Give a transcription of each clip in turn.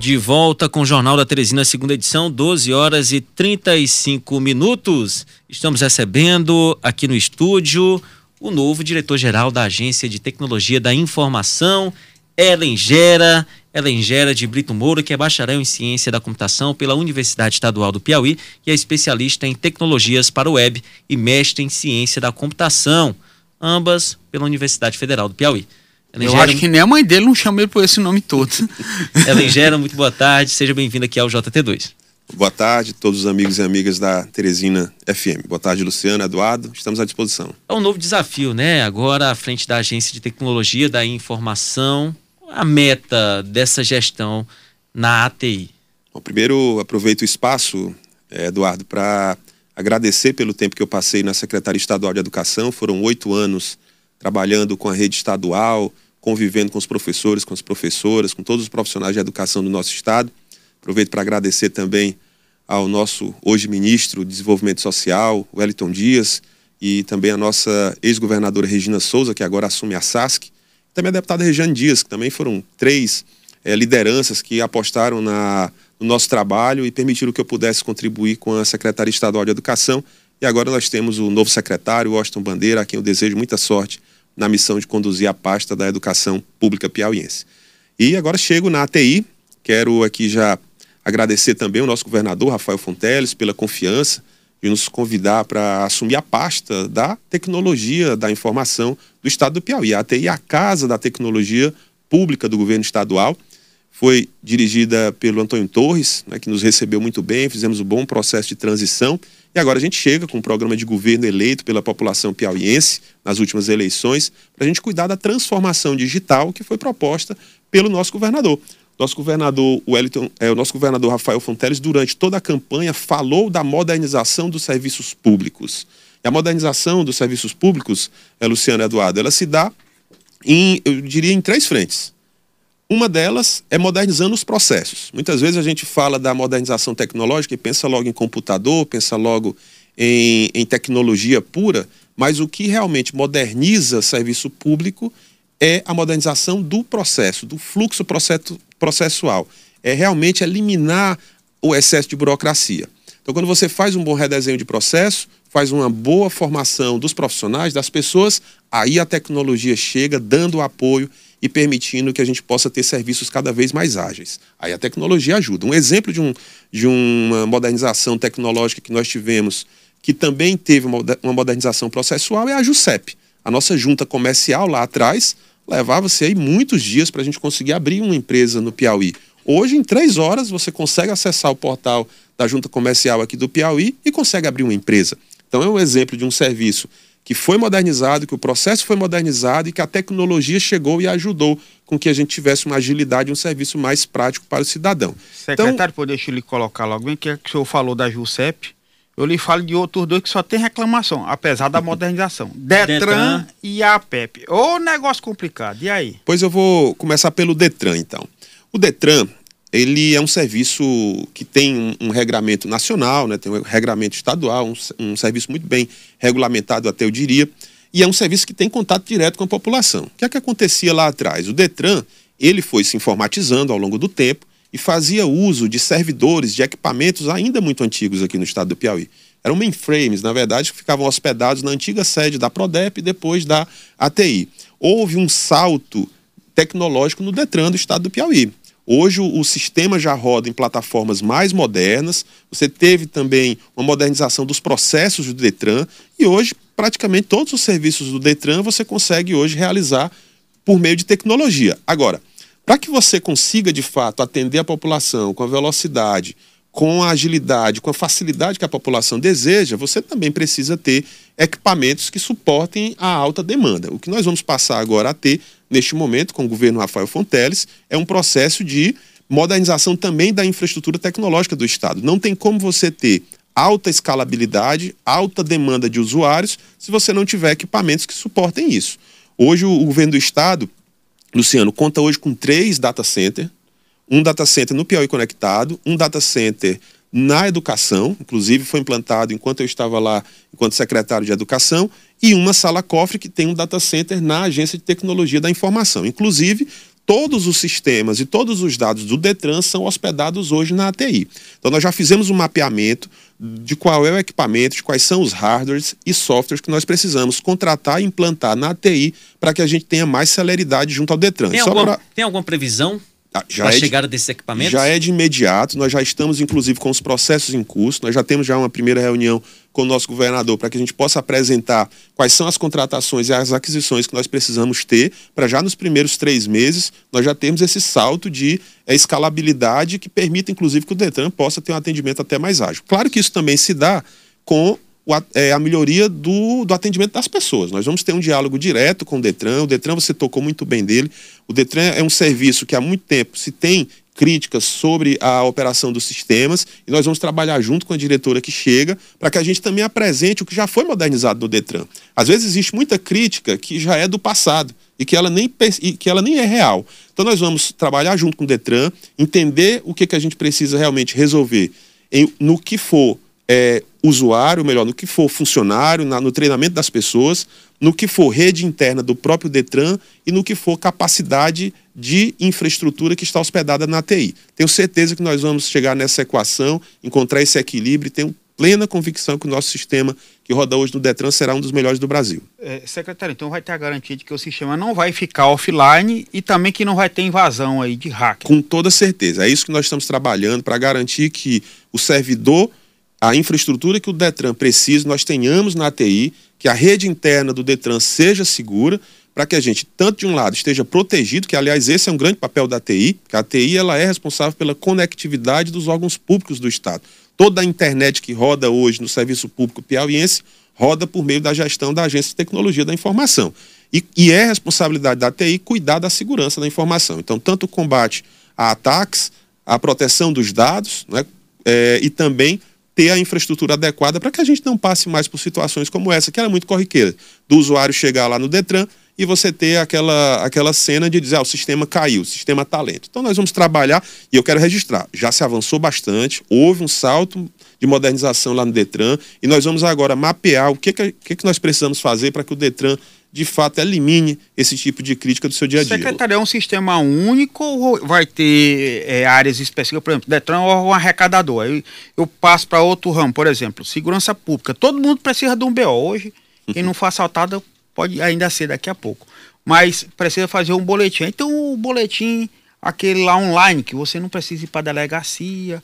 De volta com o Jornal da Teresina, segunda edição, 12 horas e 35 minutos. Estamos recebendo aqui no estúdio o novo diretor-geral da Agência de Tecnologia da Informação, Ellen Gera. Ellen Gera de Brito Moura, que é bacharel em Ciência da Computação pela Universidade Estadual do Piauí e é especialista em tecnologias para o web e mestre em Ciência da Computação, ambas pela Universidade Federal do Piauí. Eu acho que nem a mãe dele não chama ele por esse nome todo. Ellen Gera, muito boa tarde, seja bem-vindo aqui ao JT2. Boa tarde, todos os amigos e amigas da Teresina FM. Boa tarde, Luciano, Eduardo, estamos à disposição. É um novo desafio, né? Agora à frente da Agência de Tecnologia da Informação, a meta dessa gestão na ATI. Bom, primeiro, aproveito o espaço, eh, Eduardo, para agradecer pelo tempo que eu passei na Secretaria Estadual de Educação. Foram oito anos trabalhando com a rede estadual, convivendo com os professores, com as professoras, com todos os profissionais de educação do nosso estado. Aproveito para agradecer também ao nosso hoje ministro de Desenvolvimento Social, Wellington Dias, e também a nossa ex-governadora Regina Souza, que agora assume a SASC, também a deputada Regiane Dias, que também foram três é, lideranças que apostaram na, no nosso trabalho e permitiram que eu pudesse contribuir com a Secretaria Estadual de Educação. E agora nós temos o novo secretário, Washington Bandeira, a quem eu desejo muita sorte na missão de conduzir a pasta da educação pública piauiense. E agora chego na ATI, quero aqui já agradecer também o nosso governador, Rafael Fonteles, pela confiança de nos convidar para assumir a pasta da tecnologia da informação do estado do Piauí. A ATI é a casa da tecnologia pública do governo estadual. Foi dirigida pelo Antônio Torres, né, que nos recebeu muito bem, fizemos um bom processo de transição e agora a gente chega com um programa de governo eleito pela população piauiense nas últimas eleições, para a gente cuidar da transformação digital que foi proposta pelo nosso governador. Nosso governador Wellington, é, o nosso governador Rafael Fonteles, durante toda a campanha, falou da modernização dos serviços públicos. E a modernização dos serviços públicos, é, Luciano Eduardo, ela se dá em, eu diria, em três frentes. Uma delas é modernizando os processos. Muitas vezes a gente fala da modernização tecnológica e pensa logo em computador, pensa logo em, em tecnologia pura, mas o que realmente moderniza serviço público é a modernização do processo, do fluxo processual. É realmente eliminar o excesso de burocracia. Então, quando você faz um bom redesenho de processo, faz uma boa formação dos profissionais, das pessoas, aí a tecnologia chega dando apoio e permitindo que a gente possa ter serviços cada vez mais ágeis. Aí a tecnologia ajuda. Um exemplo de, um, de uma modernização tecnológica que nós tivemos, que também teve uma modernização processual, é a JUSEP. A nossa junta comercial lá atrás levava-se aí muitos dias para a gente conseguir abrir uma empresa no Piauí. Hoje, em três horas, você consegue acessar o portal da junta comercial aqui do Piauí e consegue abrir uma empresa. Então é um exemplo de um serviço que foi modernizado, que o processo foi modernizado e que a tecnologia chegou e ajudou com que a gente tivesse uma agilidade e um serviço mais prático para o cidadão. Secretário, então, por deixa eu lhe colocar logo bem, que, é que o senhor falou da JUSEP, eu lhe falo de outros dois que só tem reclamação, apesar da modernização. Detran, Detran. e a APEP. Ô negócio complicado, e aí? Pois eu vou começar pelo Detran, então. O Detran, ele é um serviço que tem um, um regramento nacional, né, tem um regramento estadual, um, um, serviço muito bem regulamentado, até eu diria, e é um serviço que tem contato direto com a população. O que é que acontecia lá atrás? O Detran, ele foi se informatizando ao longo do tempo e fazia uso de servidores, de equipamentos ainda muito antigos aqui no estado do Piauí. Eram mainframes, na verdade, que ficavam hospedados na antiga sede da Prodep e depois da ATI. Houve um salto tecnológico no Detran do estado do Piauí. Hoje o, o, sistema já roda em plataformas mais modernas. Você teve também uma modernização dos processos do Detran e hoje praticamente todos os serviços do Detran você consegue hoje realizar por meio de tecnologia. Agora, para que você consiga de fato atender a população com a velocidade, com a agilidade, com a facilidade que a população deseja, você também precisa ter equipamentos que suportem a alta demanda. O que nós vamos passar agora a ter neste momento, com o governo Rafael Fonteles, é um processo de modernização também da infraestrutura tecnológica do Estado. Não tem como você ter alta escalabilidade, alta demanda de usuários, se você não tiver equipamentos que suportem isso. Hoje, o governo do Estado, Luciano, conta hoje com três data centers, um data center no Piauí Conectado, um data center na educação, inclusive foi implantado enquanto eu estava lá, enquanto secretário de educação, e uma sala cofre que tem um data center na Agência de Tecnologia da Informação. Inclusive, todos os sistemas e todos os dados do Detran são hospedados hoje na ATI. Então nós já fizemos um mapeamento de qual é o equipamento, de quais são os hardwares e softwares que nós precisamos contratar e implantar na ATI para que a gente tenha mais celeridade junto ao Detran. Tem, alguma, pra... tem alguma previsão já a é chegada de, desses equipamentos? Já é de imediato, nós já estamos inclusive com os processos em curso, nós já temos já uma primeira reunião com o nosso governador para que a gente possa apresentar quais são as contratações e as aquisições que nós precisamos ter para já nos primeiros três meses nós já temos esse salto de é, escalabilidade que permita inclusive que o Detran possa ter um atendimento até mais ágil. Claro que isso também se dá com a melhoria do, do atendimento das pessoas. Nós vamos ter um diálogo direto com o Detran. O Detran, você tocou muito bem dele. O Detran é um serviço que há muito tempo se tem críticas sobre a operação dos sistemas e nós vamos trabalhar junto com a diretora que chega para que a gente também apresente o que já foi modernizado no Detran. Às vezes existe muita crítica que já é do passado e que ela nem, que ela nem é real. Então nós vamos trabalhar junto com o Detran, entender o que, que a gente precisa realmente resolver em, no que for é, usuário, melhor, no que for funcionário, na, no treinamento das pessoas, no que for rede interna do próprio Detran e no que for capacidade de infraestrutura que está hospedada na TI. Tenho certeza que nós vamos chegar nessa equação, encontrar esse equilíbrio e tenho plena convicção que o nosso sistema que roda hoje no Detran será um dos melhores do Brasil. É, secretário, então vai ter a garantia de que o sistema não vai ficar offline e também que não vai ter invasão aí de hack. Com toda certeza. É isso que nós estamos trabalhando para garantir que o servidor a infraestrutura que o Detran precisa, nós tenhamos na ATI, que a rede interna do Detran seja segura, para que a gente, tanto de um lado, esteja protegido, que aliás esse é um grande papel da ATI, que a ATI ela é responsável pela conectividade dos órgãos públicos do Estado. Toda a internet que roda hoje no serviço público piauiense roda por meio da gestão da Agência de Tecnologia da Informação. E, e é responsabilidade da ATI cuidar da segurança da informação. Então, tanto o combate a ataques, a proteção dos dados, né, é, e também ter a infraestrutura adequada para que a gente não passe mais por situações como essa, que era muito corriqueira, do usuário chegar lá no Detran e você ter aquela, aquela cena de dizer, ah, o sistema caiu, o sistema está lento. Então nós vamos trabalhar, e eu quero registrar, já se avançou bastante, houve um salto de modernização lá no Detran, e nós vamos agora mapear o que, que, que nós precisamos fazer para que o Detran de fato elimine esse tipo de crítica do seu dia a dia. Secretaria é um sistema único ou vai ter é, áreas específicas? Por exemplo, Detran é um arrecadador. Aí eu passo para outro ramo, por exemplo, segurança pública. Todo mundo precisa de um BO hoje. Quem não for assaltado pode ainda ser daqui a pouco. Mas precisa fazer um boletim. Então o boletim, aquele lá online, que você não precisa ir para a delegacia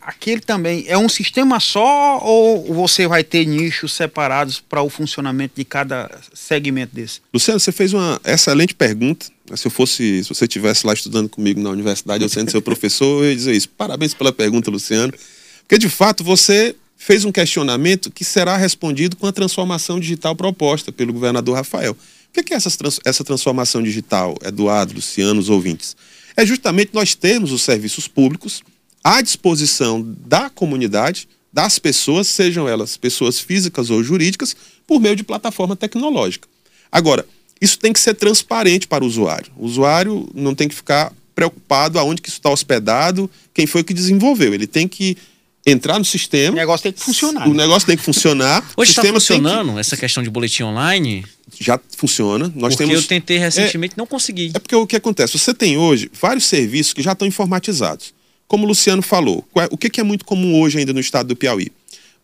aquele também é um sistema só ou você vai ter nichos separados para o funcionamento de cada segmento desse? Luciano, você fez uma excelente pergunta. Se eu fosse, se você estivesse lá estudando comigo na universidade, eu sendo seu professor, eu ia dizer isso. Parabéns pela pergunta, Luciano. Porque de fato você fez um questionamento que será respondido com a transformação digital proposta pelo governador Rafael. O que é essa, essa transformação digital, Eduardo, Luciano, os ouvintes? É justamente nós termos os serviços públicos à disposição da comunidade, das pessoas, sejam elas pessoas físicas ou jurídicas, por meio de plataforma tecnológica. Agora, isso tem que ser transparente para o usuário. O usuário não tem que ficar preocupado aonde que isso está hospedado, quem foi que desenvolveu. Ele tem que entrar no sistema. O negócio tem que funcionar. O né? negócio tem que funcionar. Hoje está funcionando que... essa questão de boletim online? Já funciona. Nós porque temos... eu tentei recentemente e é... não consegui. É porque o que acontece? Você tem hoje vários serviços que já estão informatizados. Como o Luciano falou, é, o que é muito comum hoje ainda no estado do Piauí?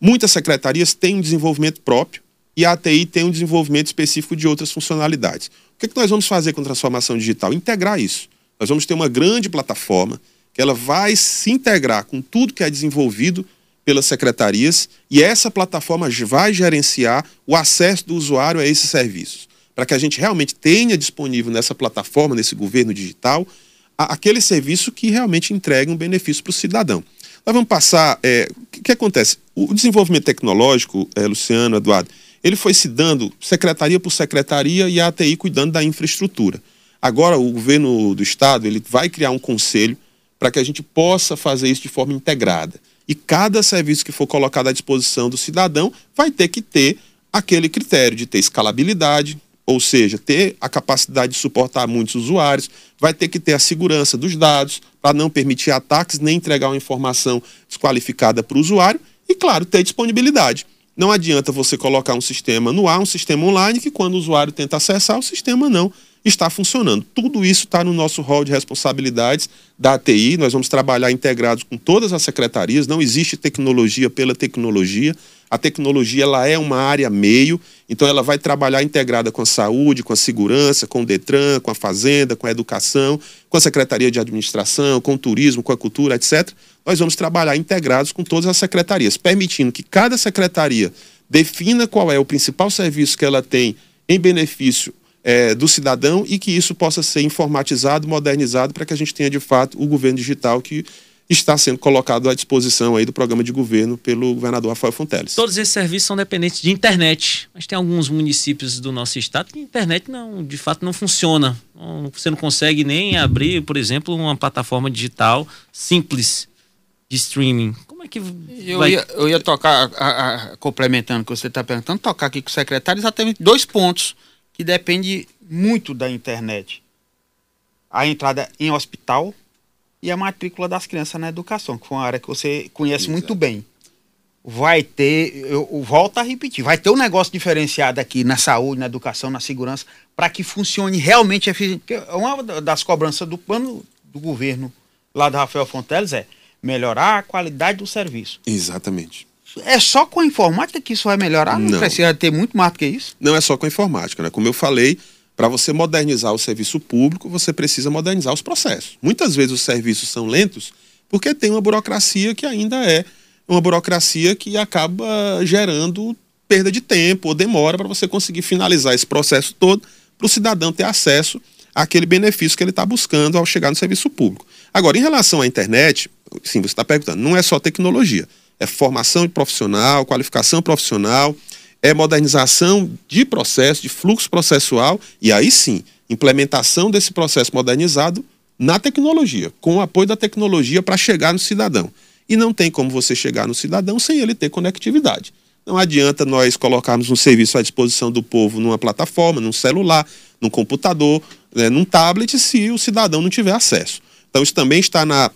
Muitas secretarias têm um desenvolvimento próprio e a ATI tem um desenvolvimento específico de outras funcionalidades. O que, é que nós vamos fazer com a transformação digital? Integrar isso. Nós vamos ter uma grande plataforma que ela vai se integrar com tudo que é desenvolvido pelas secretarias e essa plataforma vai gerenciar o acesso do usuário a esses serviços, para que a gente realmente tenha disponível nessa plataforma, nesse governo digital, aquele serviço que realmente entrega um benefício para o cidadão. Nós vamos passar. É, o que, que, acontece? O desenvolvimento tecnológico, é, Luciano, Eduardo, ele foi se dando secretaria por secretaria e a ATI cuidando da infraestrutura. Agora, o governo do estado ele vai criar um conselho para que a gente possa fazer isso de forma integrada. E cada serviço que for colocado à disposição do cidadão vai ter que ter aquele critério de ter escalabilidade, ou seja, ter a capacidade de suportar muitos usuários, vai ter que ter a segurança dos dados para não permitir ataques nem entregar uma informação desqualificada para o usuário e, claro, ter disponibilidade. Não adianta você colocar um sistema no ar, um sistema online, que quando o usuário tenta acessar, o sistema não está funcionando. Tudo isso está no nosso rol de responsabilidades da ATI. Nós vamos trabalhar integrados com todas as secretarias. Não existe tecnologia pela tecnologia. A tecnologia ela é uma área meio, então ela vai trabalhar integrada com a saúde, com a segurança, com o Detran, com a fazenda, com a educação, com a Secretaria de Administração, com o turismo, com a cultura, etc. Nós vamos trabalhar integrados com todas as secretarias, permitindo que cada secretaria defina qual é o principal serviço que ela tem em benefício é, do cidadão e que isso possa ser informatizado, modernizado, para que a gente tenha de fato o governo digital que está sendo colocado à disposição aí do programa de governo pelo governador Rafael Fonteles. Todos esses serviços são dependentes de internet, mas tem alguns municípios do nosso estado que a internet não, de fato não funciona. Você não consegue nem abrir, por exemplo, uma plataforma digital simples de streaming. Como é que eu vai... ia, eu ia tocar, a, a, complementando o que você está perguntando, tocar aqui com o secretário exatamente dois pontos que depende muito da internet. A entrada em hospital e a matrícula das crianças na educação, que foi uma área que você conhece Exato. muito bem. Vai ter, eu, eu volto a repetir, vai ter um negócio diferenciado aqui na saúde, na educação, na segurança, para que funcione realmente eficiente. Uma das cobranças do plano do governo lá da Rafael Fonteles é melhorar a qualidade do serviço. Exatamente. É só com a informática que isso vai melhorar? Não, não precisa ter muito mais do que isso? Não é só com a informática, né? Como eu falei, para você modernizar o serviço público, você precisa modernizar os processos. Muitas vezes os serviços são lentos porque tem uma burocracia que ainda é uma burocracia que acaba gerando perda de tempo ou demora para você conseguir finalizar esse processo todo para o cidadão ter acesso àquele benefício que ele está buscando ao chegar no serviço público. Agora, em relação à internet, sim, você está perguntando, não é só tecnologia é formação profissional, qualificação profissional, é modernização de processo, de fluxo processual, e aí sim, implementação desse processo modernizado na tecnologia, com o apoio da tecnologia para chegar no cidadão. E não tem como você chegar no cidadão sem ele ter conectividade. Não adianta nós colocarmos um serviço à disposição do povo numa plataforma, num celular, num computador, né, num tablet, se o cidadão não tiver acesso. Então, isso também está na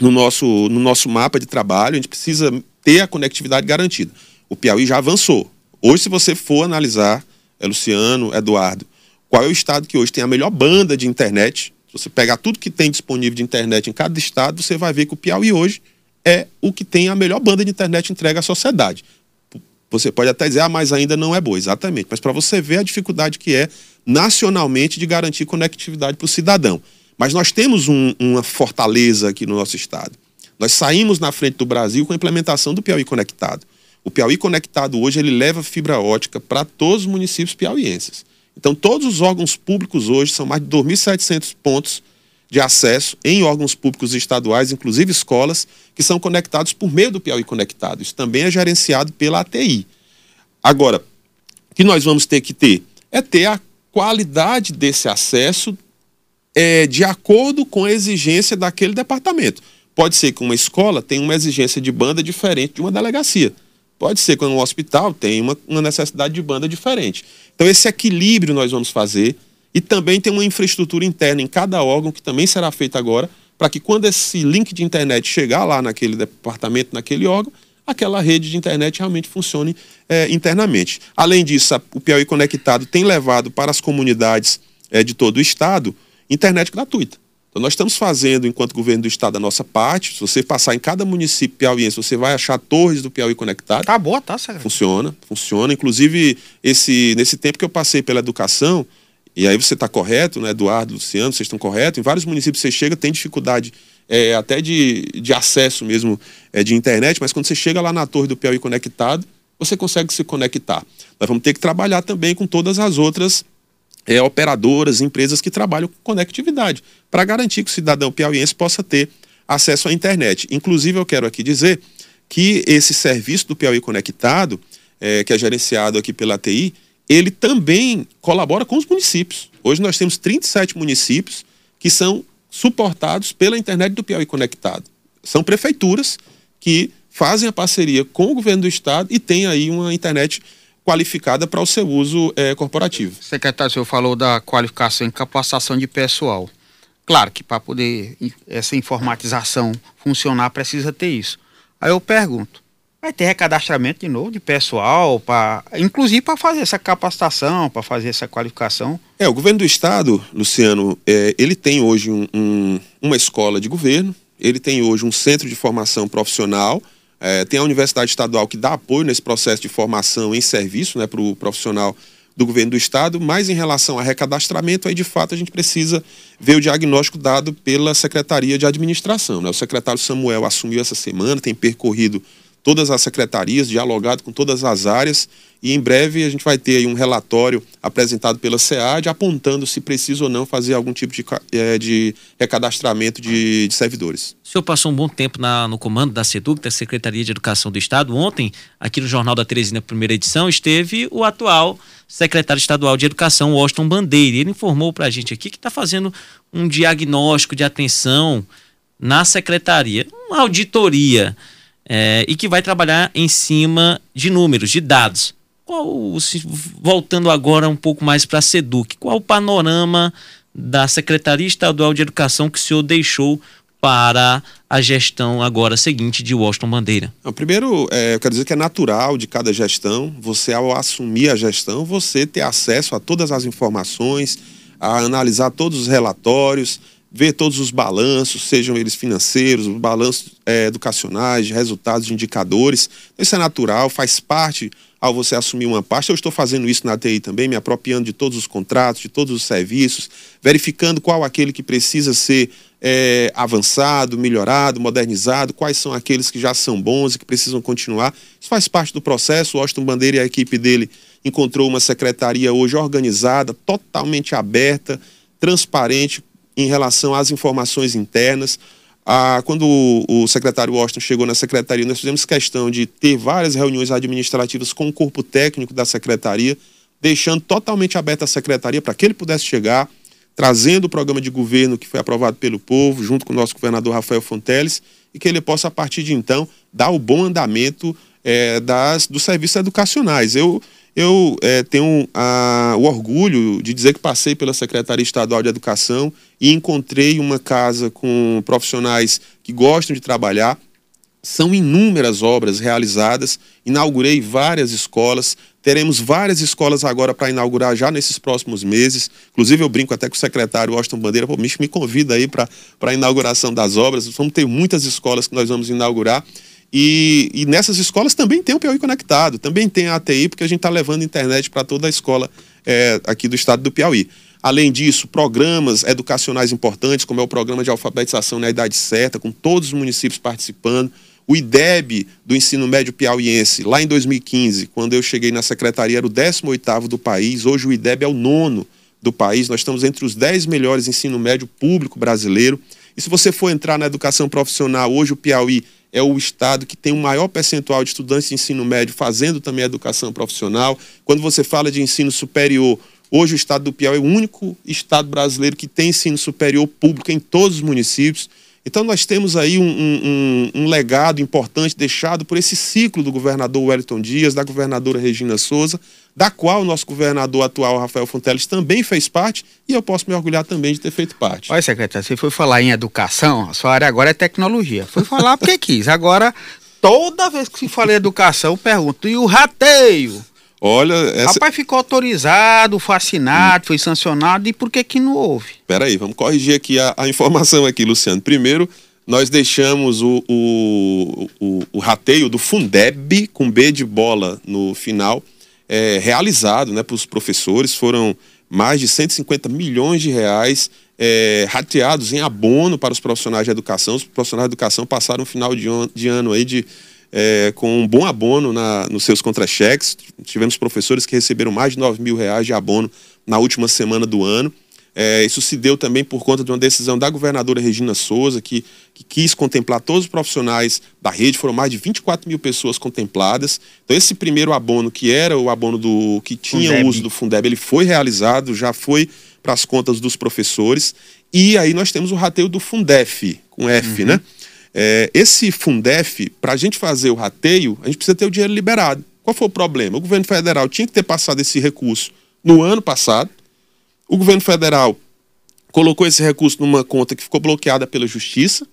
no nosso, no nosso mapa de trabalho, a gente precisa ter a conectividade garantida. O Piauí já avançou. Hoje, se você for analisar, é Luciano, Eduardo, qual é o estado que hoje tem a melhor banda de internet? Se você pegar tudo que tem disponível de internet em cada estado, você vai ver que o Piauí hoje é o que tem a melhor banda de internet entregue à sociedade. Você pode até dizer, ah, mas ainda não é boa. Exatamente. Mas para você ver a dificuldade que é nacionalmente de garantir conectividade para o cidadão. Mas nós temos um, uma fortaleza aqui no nosso estado. Nós saímos na frente do Brasil com a implementação do Piauí Conectado. O Piauí Conectado hoje ele leva fibra ótica para todos os municípios piauienses. Então todos os órgãos públicos hoje são mais de 2.700 pontos de acesso em órgãos públicos estaduais, inclusive escolas, que são conectados por meio do Piauí Conectado. Isso também é gerenciado pela ATI. Agora, o que nós vamos ter que ter é ter a qualidade desse acesso é, de acordo com a exigência daquele departamento. Pode ser que uma escola tenha uma exigência de banda diferente de uma delegacia. Pode ser que um hospital tenha uma, uma necessidade de banda diferente. Então, esse equilíbrio nós vamos fazer. E também tem uma infraestrutura interna em cada órgão, que também será feita agora, para que quando esse link de internet chegar lá naquele departamento, naquele órgão, aquela rede de internet realmente funcione é, internamente. Além disso, a, o Piauí Conectado tem levado para as comunidades é, de todo o estado internet gratuita. Então, nós estamos fazendo, enquanto governo do estado, a nossa parte. Se você passar em cada município piauiense, você vai achar torres do Piauí conectado. Tá boa, tá, certo. Funciona, funciona. Inclusive, esse, nesse tempo que eu passei pela educação, e aí você está correto, né, Eduardo, Luciano, vocês estão corretos. Em vários municípios você chega, tem dificuldade é, até de, de acesso mesmo é, de internet, mas quando você chega lá na torre do Piauí conectado, você consegue se conectar. Nós vamos ter que trabalhar também com todas as outras é, operadoras, empresas que trabalham com conectividade, para garantir que o cidadão piauiense possa ter acesso à internet. Inclusive, eu quero aqui dizer que esse serviço do Piauí Conectado, é, que é gerenciado aqui pela TI, ele também colabora com os municípios. Hoje nós temos 37 municípios que são suportados pela internet do Piauí Conectado. São prefeituras que fazem a parceria com o governo do estado e tem aí uma internet qualificada para o seu uso é, corporativo. Secretário, o senhor falou da qualificação e capacitação de pessoal. Claro que para poder essa informatização funcionar precisa ter isso. Aí eu pergunto, Vai ter recadastramento de novo de pessoal, pra, inclusive para fazer essa capacitação, para fazer essa qualificação. É, o governo do estado, Luciano, é, ele tem hoje um, um, uma escola de governo, ele tem hoje um centro de formação profissional, é, tem a Universidade Estadual que dá apoio nesse processo de formação em serviço né, para o profissional do governo do estado, mas em relação a recadastramento, aí de fato a gente precisa ver o diagnóstico dado pela Secretaria de Administração. Né? O secretário Samuel assumiu essa semana, tem percorrido todas as secretarias, dialogado com todas as áreas e em breve a gente vai ter um relatório apresentado pela SEAD apontando se precisa ou não fazer algum tipo de, é, de recadastramento de, de, servidores. O senhor passou um bom tempo na, no comando da SEDUC, da Secretaria de Educação do Estado. Ontem, aqui no Jornal da Teresina, primeira edição, esteve o atual secretário estadual de Educação, Washington Bandeira. Ele informou para a gente aqui que está fazendo um diagnóstico de atenção na secretaria, uma auditoria é, e que vai trabalhar em cima de números, de dados. Qual, voltando agora um pouco mais para a SEDUC, qual o panorama da Secretaria Estadual de Educação que o senhor deixou para a gestão agora seguinte de Washington Bandeira? Primeiro, é, eu quero dizer que é natural de cada gestão, você ao assumir a gestão, você ter acesso a todas as informações, a analisar todos os relatórios, ver todos os balanços, sejam eles financeiros, balanços é, educacionais, resultados, indicadores. Isso é natural, faz parte ao você assumir uma parte. Eu estou fazendo isso na TI também, me apropriando de todos os contratos, de todos os serviços, verificando qual aquele que precisa ser é, avançado, melhorado, modernizado, quais são aqueles que já são bons e que precisam continuar. Isso faz parte do processo. O Austin Bandeira e a equipe dele encontrou uma secretaria hoje organizada, totalmente aberta, transparente, em relação às informações internas. Ah, quando o, o secretário Washington chegou na secretaria, nós fizemos questão de ter várias reuniões administrativas com o corpo técnico da secretaria, deixando totalmente aberta a secretaria para que ele pudesse chegar, trazendo o programa de governo que foi aprovado pelo povo, junto com o nosso governador Rafael Fonteles, e que ele possa, a partir de então, dar o bom andamento é, das, dos serviços educacionais. Eu, eu é, tenho a, o orgulho de dizer que passei pela Secretaria Estadual de Educação e encontrei uma casa com profissionais que gostam de trabalhar. São inúmeras obras realizadas, inaugurei várias escolas, teremos várias escolas agora para inaugurar já nesses próximos meses. Inclusive, eu brinco até com o secretário Washington Bandeira, pô, me convida aí para a inauguração das obras. Vamos ter muitas escolas que nós vamos inaugurar. E, e, nessas escolas também tem o Piauí Conectado, também tem a ATI, porque a gente está levando internet para toda a escola é, aqui do estado do Piauí. Além disso, programas educacionais importantes, como é o programa de alfabetização na idade certa, com todos os municípios participando. O IDEB do ensino médio piauiense, lá em 2015, quando eu cheguei na secretaria, era o 18º do país. Hoje o IDEB é o nono do país. Nós estamos entre os 10 melhores ensino médio público brasileiro. E se você for entrar na educação profissional, hoje o Piauí é o estado que tem o maior percentual de estudantes de ensino médio fazendo também educação profissional. Quando você fala de ensino superior, hoje o estado do Piauí é o único estado brasileiro que tem ensino superior público em todos os municípios. Então nós temos aí um, um, um, legado importante deixado por esse ciclo do governador Wellington Dias, da governadora Regina Souza, da qual o nosso governador atual, Rafael Fonteles, também fez parte, e eu posso me orgulhar também de ter feito parte. Olha, secretário, você foi falar em educação, a sua área agora é tecnologia. Foi falar porque quis. Agora, toda vez que se fala em educação, eu pergunto, e o rateio? Olha, essa... Rapaz, ficou autorizado, fascinado, hum. foi sancionado, e por que que não houve? Peraí, vamos corrigir aqui a, a informação aqui, Luciano. Primeiro, nós deixamos o, o, o, o, rateio do Fundeb, com B de bola no final, é, realizado né, para os professores. Foram mais de 150 milhões de reais é, rateados em abono para os profissionais de educação. Os profissionais de educação passaram um final de, de ano aí de é, com um bom abono na, nos seus contra-cheques. Tivemos professores que receberam mais de 9 mil reais de abono na última semana do ano. É, isso se deu também por conta de uma decisão da governadora Regina Souza, que, que, quis contemplar todos os profissionais da rede, foram mais de 24 mil pessoas contempladas. Então, esse primeiro abono, que era o abono do que tinha Fundeb. o uso do Fundeb, ele foi realizado, já foi para as contas dos professores. E aí nós temos o rateio do Fundef, com F, uhum. né? É, esse Fundef, para a gente fazer o rateio, a gente precisa ter o dinheiro liberado. Qual foi o problema? O governo federal tinha que ter passado esse recurso no ano passado. O governo federal colocou esse recurso numa conta que ficou bloqueada pela justiça.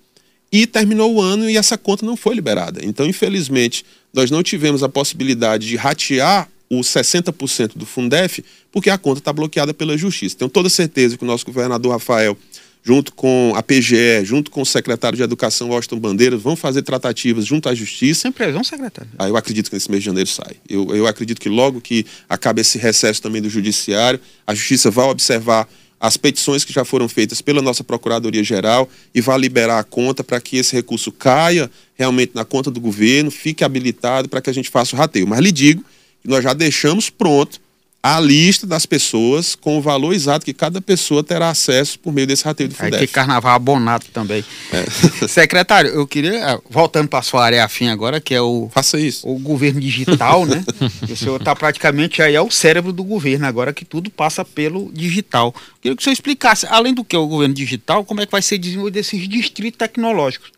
e terminou o ano e essa conta não foi liberada. Então, infelizmente, nós não tivemos a possibilidade de ratear os 60% do Fundef, porque a conta está bloqueada pela Justiça. Tenho toda certeza que o nosso governador Rafael, junto com a PGE, junto com o secretário de Educação, Washington Bandeiras, vão fazer tratativas junto à Justiça. Sem previsão, secretário. Ah, eu acredito que nesse mês de janeiro sai. Eu, eu acredito que logo que acabe esse recesso também do Judiciário, a Justiça vai observar as petições que já foram feitas pela nossa Procuradoria-Geral e vai liberar a conta para que esse recurso caia realmente na conta do governo, fique habilitado para que a gente faça o rateio. Mas lhe digo que nós já deixamos pronto a lista das pessoas com o valor exato que cada pessoa terá acesso por meio desse rateio do Fundef. Aí tem carnaval abonado também. É. Secretário, eu queria, é, voltando para a sua área afim agora, que é o... Faça isso. O governo digital, né? o senhor está praticamente aí, é o cérebro do governo agora, que tudo passa pelo digital. Eu queria que o senhor explicasse, além do que é o governo digital, como é que vai ser desenvolvido esses distritos tecnológicos.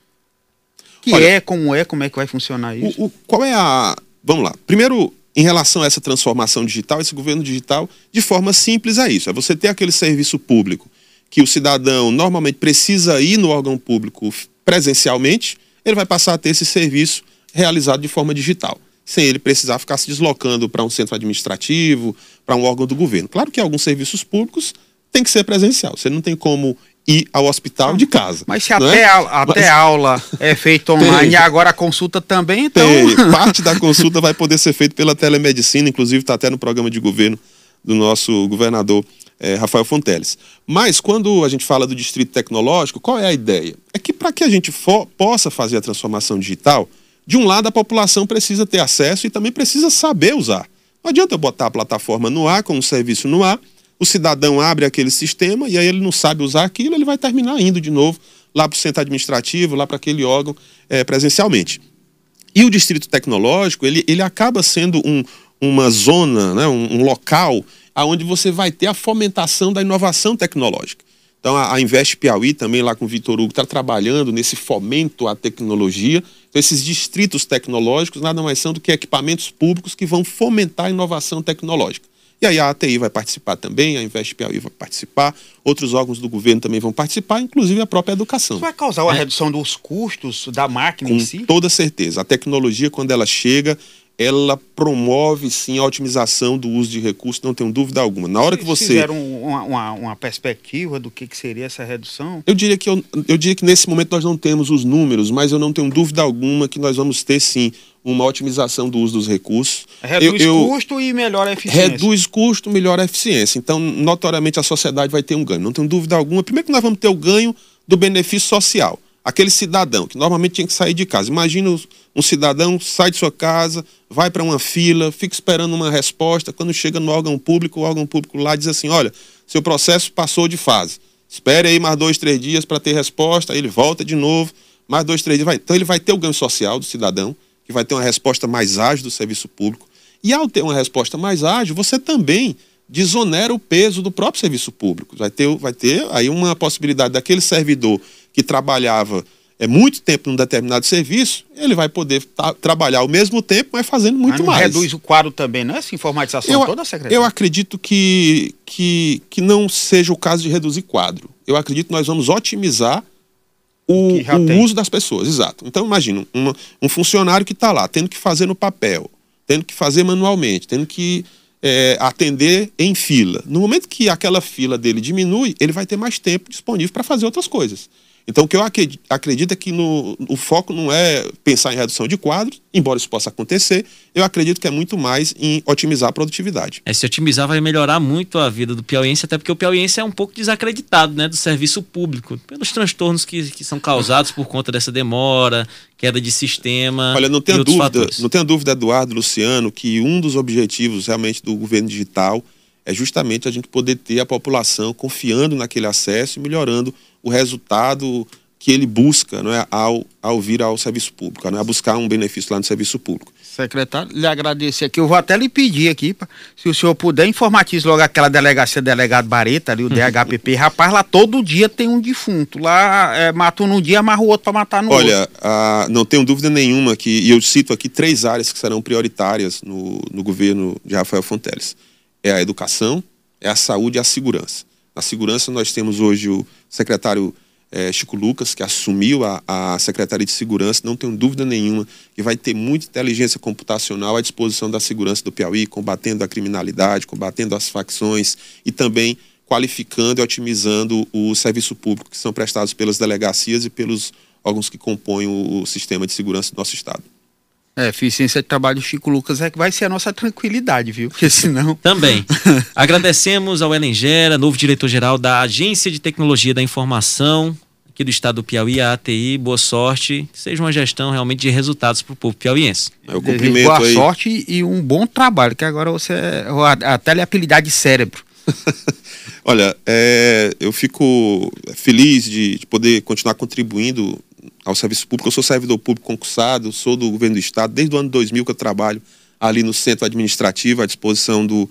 Que Olha, é, como é, como é que vai funcionar isso? O, o, qual é a... Vamos lá. Primeiro, em relação a essa transformação digital, esse governo digital, de forma simples é isso: é você ter aquele serviço público que o cidadão normalmente precisa ir no órgão público presencialmente, ele vai passar a ter esse serviço realizado de forma digital, sem ele precisar ficar se deslocando para um centro administrativo, para um órgão do governo. Claro que alguns serviços públicos tem que ser presencial. Você não tem como ir ao hospital de casa. Mas se até, é? a, até Mas... aula é feita online e agora a consulta também, então. Tem. Parte da consulta vai poder ser feita pela telemedicina, inclusive está até no programa de governo do nosso governador é, Rafael Fonteles. Mas quando a gente fala do distrito tecnológico, qual é a ideia? É que para que a gente for, possa fazer a transformação digital, de um lado a população precisa ter acesso e também precisa saber usar. Não adianta eu botar a plataforma no ar, com um serviço no ar, o cidadão abre aquele sistema e aí ele não sabe usar aquilo, ele vai terminar indo de novo lá para o centro administrativo, lá para aquele órgão é, presencialmente. E o distrito tecnológico, ele, ele acaba sendo um, uma zona, né, um, um local onde você vai ter a fomentação da inovação tecnológica. Então, a, a Invest Piauí, também lá com o Vitor Hugo, está trabalhando nesse fomento à tecnologia. Então, esses distritos tecnológicos nada mais são do que equipamentos públicos que vão fomentar a inovação tecnológica. E aí a ATI vai participar também, a Invest Piauí vai participar, outros órgãos do governo também vão participar, inclusive a própria educação. Isso vai causar uma é. redução dos custos da máquina Com em si? toda certeza. A tecnologia, quando ela chega, ela promove sim a otimização do uso de recursos, não tenho dúvida alguma. Na hora que você. Fizeram uma, uma, uma, perspectiva do que, que seria essa redução? Eu diria, que eu, eu diria que nesse momento nós não temos os números, mas eu não tenho dúvida alguma que nós vamos ter sim uma otimização do uso dos recursos. Reduz eu, eu, custo e melhora a eficiência. Reduz custo, melhora a eficiência. Então, notoriamente, a sociedade vai ter um ganho. Não tenho dúvida alguma. Primeiro que nós vamos ter o ganho do benefício social. Aquele cidadão que normalmente tinha que sair de casa. Imagina um cidadão sai de sua casa, vai para uma fila, fica esperando uma resposta. Quando chega no órgão público, o órgão público lá diz assim: olha, seu processo passou de fase. Espere aí mais dois, três dias para ter resposta. Aí ele volta de novo, mais dois, três dias. Vai. Então ele vai ter o ganho social do cidadão que vai ter uma resposta mais ágil do serviço público. E ao ter uma resposta mais ágil, você também desonera o peso do próprio serviço público. Vai ter, vai ter aí uma possibilidade daquele servidor que trabalhava é muito tempo num determinado serviço, ele vai poder trabalhar ao mesmo tempo, mas fazendo muito mas mais. reduz o quadro também, não é essa informatização eu, toda, secretário? Eu acredito que, que, que não seja o caso de reduzir quadro. Eu acredito que nós vamos otimizar o, o uso das pessoas, exato. Então, imagina, uma, um funcionário que está lá, tendo que fazer no papel, tendo que fazer manualmente, tendo que é, atender em fila. No momento que aquela fila dele diminui, ele vai ter mais tempo disponível para fazer outras coisas. Então, o que eu acredito é que no, o foco não é pensar em redução de quadros, embora isso possa acontecer, eu acredito que é muito mais em otimizar a produtividade. É, se otimizar vai melhorar muito a vida do piauiense, até porque o piauiense é um pouco desacreditado né, do serviço público, pelos transtornos que, que são causados por conta dessa demora, queda de sistema. Olha, não tenha dúvida, fatores. não tenha dúvida, Eduardo, Luciano, que um dos objetivos realmente do governo digital é justamente a gente poder ter a população confiando naquele acesso e melhorando o resultado que ele busca não é, ao, ao vir ao serviço público, não é, a buscar um benefício lá no serviço público. Secretário, lhe agradecer aqui. Eu vou até lhe pedir aqui, se o senhor puder, informatize logo aquela delegacia delegado Bareta, ali, o DHPP. Rapaz, lá todo dia tem um defunto. Lá é, matou num dia, amarra o outro para matar no Olha, outro. Olha, não tenho dúvida nenhuma que, e eu cito aqui três áreas que serão prioritárias no, no governo de Rafael Fonteles é a educação, é a saúde e a segurança. Na segurança, nós temos hoje o secretário é, Chico Lucas, que assumiu a, a Secretaria de Segurança, não tenho dúvida nenhuma que vai ter muita inteligência computacional à disposição da segurança do Piauí, combatendo a criminalidade, combatendo as facções e também qualificando e otimizando o serviço público que são prestados pelas delegacias e pelos órgãos que compõem o, o sistema de segurança do nosso Estado. É, eficiência de trabalho do Chico Lucas é que vai ser a nossa tranquilidade, viu? Porque senão. Também. Agradecemos ao Ellen Gera, novo diretor-geral da Agência de Tecnologia da Informação, aqui do estado do Piauí, a ATI. Boa sorte. Seja uma gestão realmente de resultados para o povo piauiense. Eu cumprimento Boa aí. sorte e um bom trabalho, que agora você é até lhe apelidar de cérebro. Olha, é, eu fico feliz de, de poder continuar contribuindo ao serviço público. Eu sou servidor público concursado, sou do governo do estado, desde o ano 2000 que eu trabalho ali no centro administrativo, à disposição do,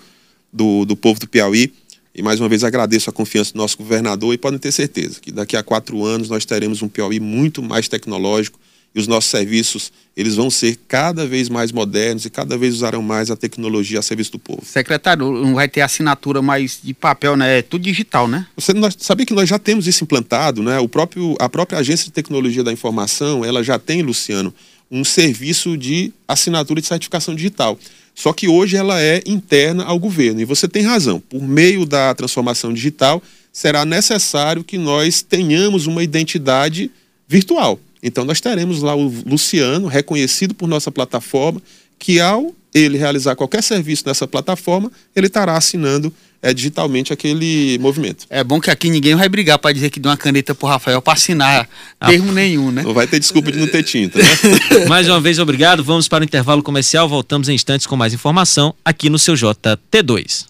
do, do povo do Piauí. E mais uma vez agradeço a confiança do nosso governador e podem ter certeza que daqui a quatro anos nós teremos um Piauí muito mais tecnológico e os nossos serviços eles vão ser cada vez mais modernos e cada vez usarão mais a tecnologia a serviço do povo. Secretário, não vai ter assinatura mais de papel, né? É tudo digital, né? Você nós, sabia que nós já temos isso implantado, né? O próprio, a própria Agência de Tecnologia da Informação, ela já tem, Luciano, um serviço de assinatura de certificação digital. Só que hoje ela é interna ao governo. E você tem razão. Por meio da transformação digital, será necessário que nós tenhamos uma identidade virtual. Então nós teremos lá o Luciano, reconhecido por nossa plataforma, que ao ele realizar qualquer serviço nessa plataforma, ele estará assinando é, digitalmente aquele movimento. É bom que aqui ninguém vai brigar para dizer que deu uma caneta para Rafael para assinar ah, termo nenhum, né? Não vai ter desculpa de não ter tinta, né? mais uma vez, obrigado. Vamos para o intervalo comercial. Voltamos em instantes com mais informação aqui no seu JT2.